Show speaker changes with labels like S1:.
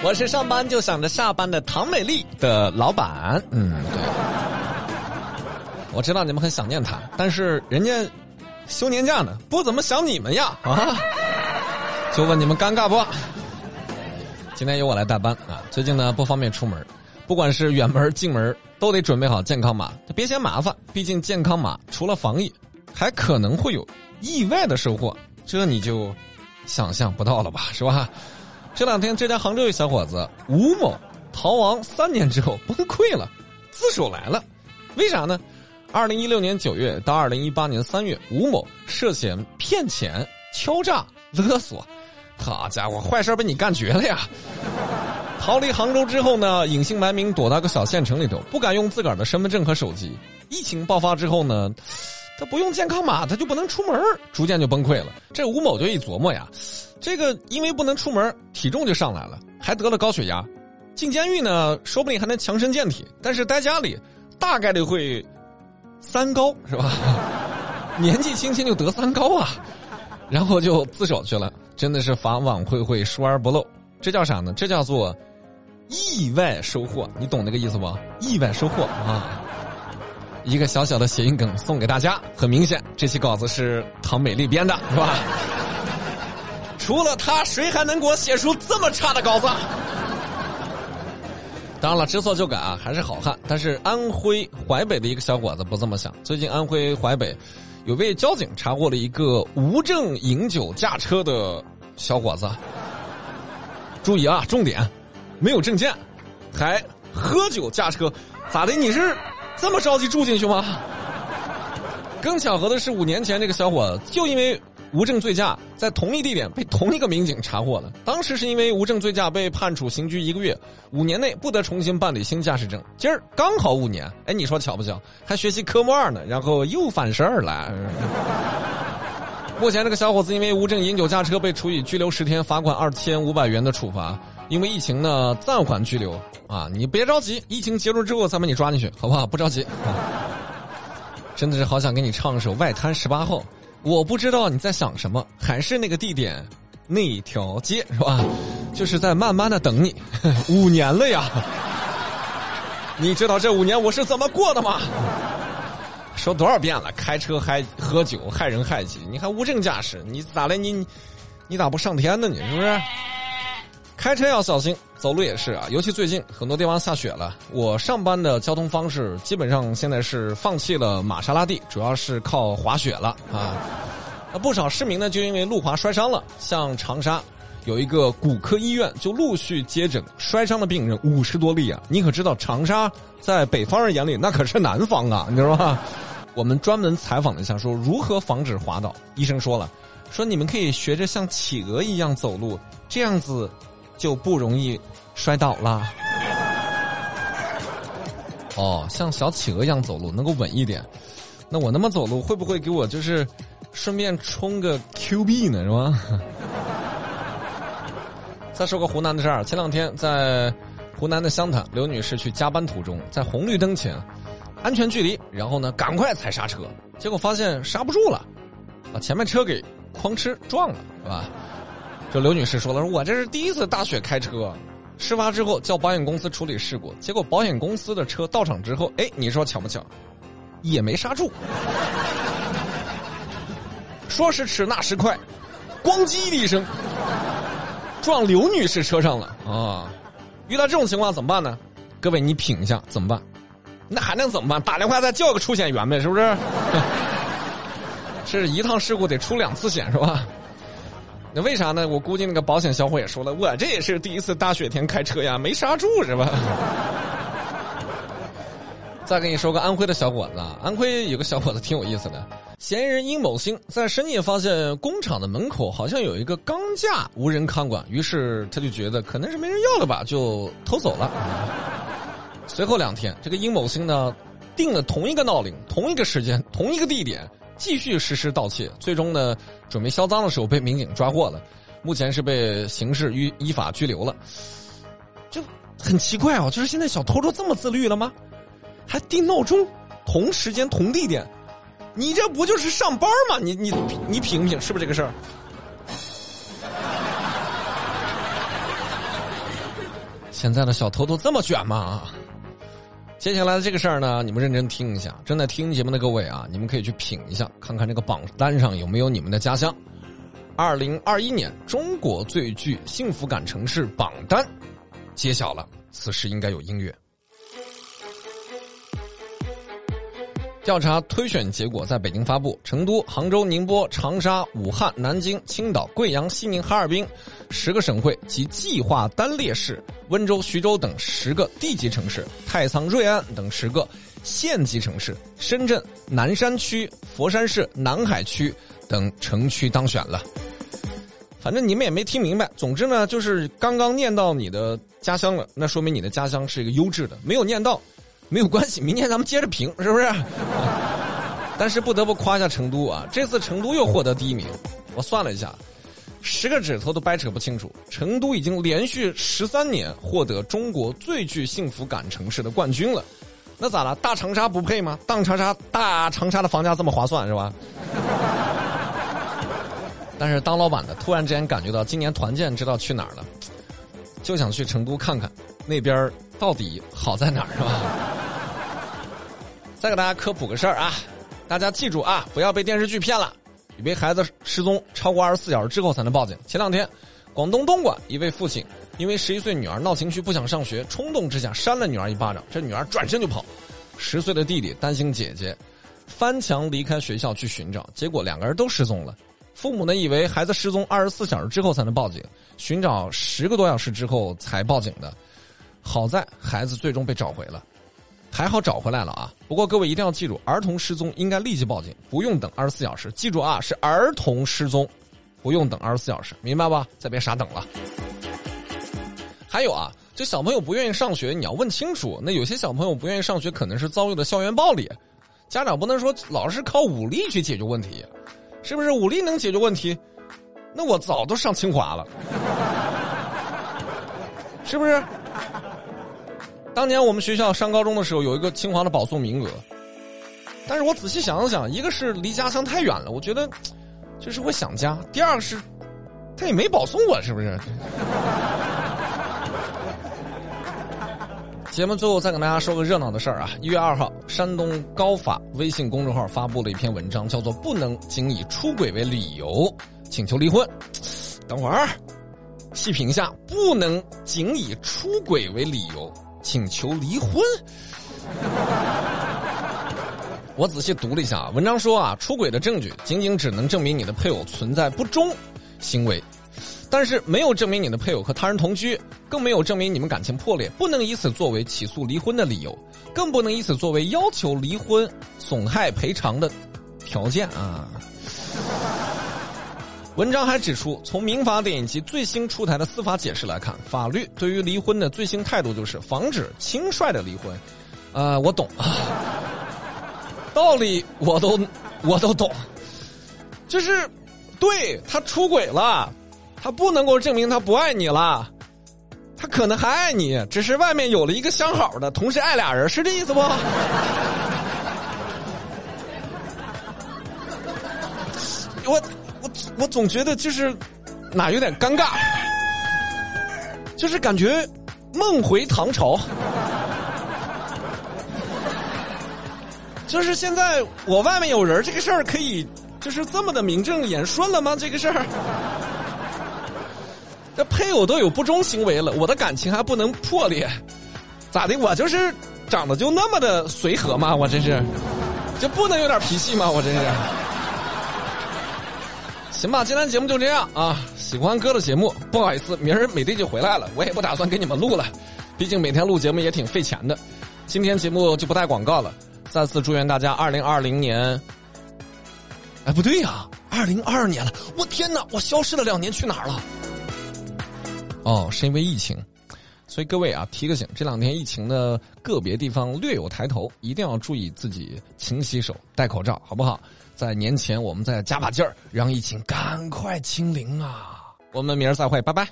S1: 我是上班就想着下班的唐美丽的老板。嗯，对。我知道你们很想念他，但是人家休年假呢，不怎么想你们呀啊！就问你们尴尬不？今天由我来代班啊。最近呢不方便出门，不管是远门近门，都得准备好健康码，别嫌麻烦。毕竟健康码除了防疫，还可能会有意外的收获，这你就想象不到了吧？是吧？这两天，浙江杭州一小伙子吴某逃亡三年之后崩溃了，自首来了。为啥呢？二零一六年九月到二零一八年三月，吴某涉嫌骗钱、敲诈、勒索。好家伙，坏事被你干绝了呀！逃离杭州之后呢，隐姓埋名躲到个小县城里头，不敢用自个儿的身份证和手机。疫情爆发之后呢？他不用健康码，他就不能出门，逐渐就崩溃了。这吴某就一琢磨呀，这个因为不能出门，体重就上来了，还得了高血压。进监狱呢，说不定还能强身健体，但是待家里，大概率会三高，是吧？年纪轻轻就得三高啊，然后就自首去了。真的是法网恢恢，疏而不漏。这叫啥呢？这叫做意外收获。你懂那个意思不？意外收获啊。一个小小的谐音梗送给大家，很明显，这期稿子是唐美丽编的，是吧？除了他，谁还能给我写出这么差的稿子？当然了，知错就改啊，还是好汉。但是安徽淮北的一个小伙子不这么想。最近安徽淮北有位交警查获了一个无证饮酒驾车的小伙子。注意啊，重点，没有证件，还喝酒驾车，咋的？你是？这么着急住进去吗？更巧合的是，五年前这个小伙子就因为无证醉驾，在同一地点被同一个民警查获了。当时是因为无证醉驾被判处刑拘一个月，五年内不得重新办理新驾驶证。今儿刚好五年，哎，你说巧不巧？还学习科目二呢，然后又犯事儿了。目前这个小伙子因为无证饮酒驾车被处以拘留十天、罚款二千五百元的处罚。因为疫情呢，暂缓拘留啊！你别着急，疫情结束之后再把你抓进去，好不好？不着急。真的是好想给你唱一首《外滩十八号》，我不知道你在想什么，还是那个地点，那条街是吧？就是在慢慢的等你，五年了呀！你知道这五年我是怎么过的吗？说多少遍了，开车还喝酒，害人害己，你还无证驾驶，你咋嘞？你你咋不上天呢？你是不是？开车要小心，走路也是啊。尤其最近很多地方下雪了，我上班的交通方式基本上现在是放弃了玛莎拉蒂，主要是靠滑雪了啊。那不少市民呢就因为路滑摔伤了，像长沙有一个骨科医院就陆续接诊摔伤的病人五十多例啊。你可知道长沙在北方人眼里那可是南方啊，你知道吧？我们专门采访了一下，说如何防止滑倒。医生说了，说你们可以学着像企鹅一样走路，这样子。就不容易摔倒了。哦，像小企鹅一样走路能够稳一点。那我那么走路会不会给我就是顺便充个 Q 币呢？是吧？再说个湖南的事儿，前两天在湖南的湘潭，刘女士去加班途中，在红绿灯前安全距离，然后呢赶快踩刹车，结果发现刹不住了，把前面车给哐哧撞了，是吧？这刘女士说了：“说我这是第一次大雪开车，事发之后叫保险公司处理事故，结果保险公司的车到场之后，哎，你说巧不巧，也没刹住。说时迟，那时快，咣叽的一声，撞刘女士车上了啊！遇到这种情况怎么办呢？各位，你品一下怎么办？那还能怎么办？打电话再叫个出险员呗，是不是？是一趟事故得出两次险，是吧？”那为啥呢？我估计那个保险小伙也说了，我这也是第一次大雪天开车呀，没刹住是吧？再给你说个安徽的小伙子，啊，安徽有个小伙子挺有意思的。嫌疑人殷某星在深夜发现工厂的门口好像有一个钢架无人看管，于是他就觉得可能是没人要了吧，就偷走了。随后两天，这个殷某星呢，定了同一个闹铃、同一个时间、同一个地点。继续实施盗窃，最终呢，准备销赃的时候被民警抓获了，目前是被刑事依依法拘留了。就很奇怪哦，就是现在小偷都这么自律了吗？还定闹钟，同时间同地点，你这不就是上班吗？你你你品品是不是这个事儿？现在的小偷都这么卷吗？接下来的这个事儿呢，你们认真听一下。正在听节目的各位啊，你们可以去品一下，看看这个榜单上有没有你们的家乡。二零二一年中国最具幸福感城市榜单揭晓了，此时应该有音乐。调查推选结果在北京发布，成都、杭州、宁波、长沙、武汉、南京、青岛、贵阳、西宁、哈尔滨十个省会及计划单列市，温州、徐州等十个地级城市，太仓、瑞安等十个县级城市，深圳、南山区、佛山市、南海区等城区当选了。反正你们也没听明白，总之呢，就是刚刚念到你的家乡了，那说明你的家乡是一个优质的；没有念到。没有关系，明天咱们接着评，是不是？但是不得不夸一下成都啊，这次成都又获得第一名。我算了一下，十个指头都掰扯不清楚，成都已经连续十三年获得中国最具幸福感城市的冠军了。那咋了？大长沙不配吗？大长沙，大长沙的房价这么划算是吧？但是当老板的突然之间感觉到今年团建知道去哪儿了，就想去成都看看那边到底好在哪儿是吧？再给大家科普个事儿啊，大家记住啊，不要被电视剧骗了，以为孩子失踪超过二十四小时之后才能报警。前两天，广东东莞一位父亲因为十一岁女儿闹情绪不想上学，冲动之下扇了女儿一巴掌，这女儿转身就跑。十岁的弟弟担心姐姐，翻墙离开学校去寻找，结果两个人都失踪了。父母呢以为孩子失踪二十四小时之后才能报警，寻找十个多小时之后才报警的，好在孩子最终被找回了。还好找回来了啊！不过各位一定要记住，儿童失踪应该立即报警，不用等二十四小时。记住啊，是儿童失踪，不用等二十四小时，明白吧？再别傻等了。还有啊，这小朋友不愿意上学，你要问清楚。那有些小朋友不愿意上学，可能是遭遇了校园暴力，家长不能说老是靠武力去解决问题，是不是？武力能解决问题，那我早都上清华了，是不是？当年我们学校上高中的时候，有一个清华的保送名额，但是我仔细想了想，一个是离家乡太远了，我觉得 就是会想家；第二个是他也没保送我，是不是？节目最后再跟大家说个热闹的事儿啊！一月二号，山东高法微信公众号发布了一篇文章，叫做《不能仅以出轨为理由请求离婚》。等会儿细品一下，不能仅以出轨为理由。请求离婚。我仔细读了一下文章，说啊，出轨的证据仅仅只能证明你的配偶存在不忠行为，但是没有证明你的配偶和他人同居，更没有证明你们感情破裂，不能以此作为起诉离婚的理由，更不能以此作为要求离婚损害赔偿的条件啊。文章还指出，从民法典以及最新出台的司法解释来看，法律对于离婚的最新态度就是防止轻率的离婚。呃，我懂，道理我都我都懂，就是对他出轨了，他不能够证明他不爱你了，他可能还爱你，只是外面有了一个相好的，同时爱俩人，是这意思不？我。我我总觉得就是哪有点尴尬，就是感觉梦回唐朝，就是现在我外面有人，这个事儿可以就是这么的名正言顺了吗？这个事儿，这配偶都有不忠行为了，我的感情还不能破裂？咋的？我就是长得就那么的随和吗？我真是就不能有点脾气吗？我真是。行吧，今天节目就这样啊！喜欢哥的节目，不好意思，明儿美队就回来了，我也不打算给你们录了，毕竟每天录节目也挺费钱的。今天节目就不带广告了，再次祝愿大家二零二零年。哎，不对呀，二零二二年了，我天哪，我消失了两年去哪儿了？哦，是因为疫情，所以各位啊，提个醒，这两天疫情的个别地方略有抬头，一定要注意自己勤洗手、戴口罩，好不好？在年前，我们再加把劲儿，让疫情赶快清零啊！我们明儿再会，拜拜。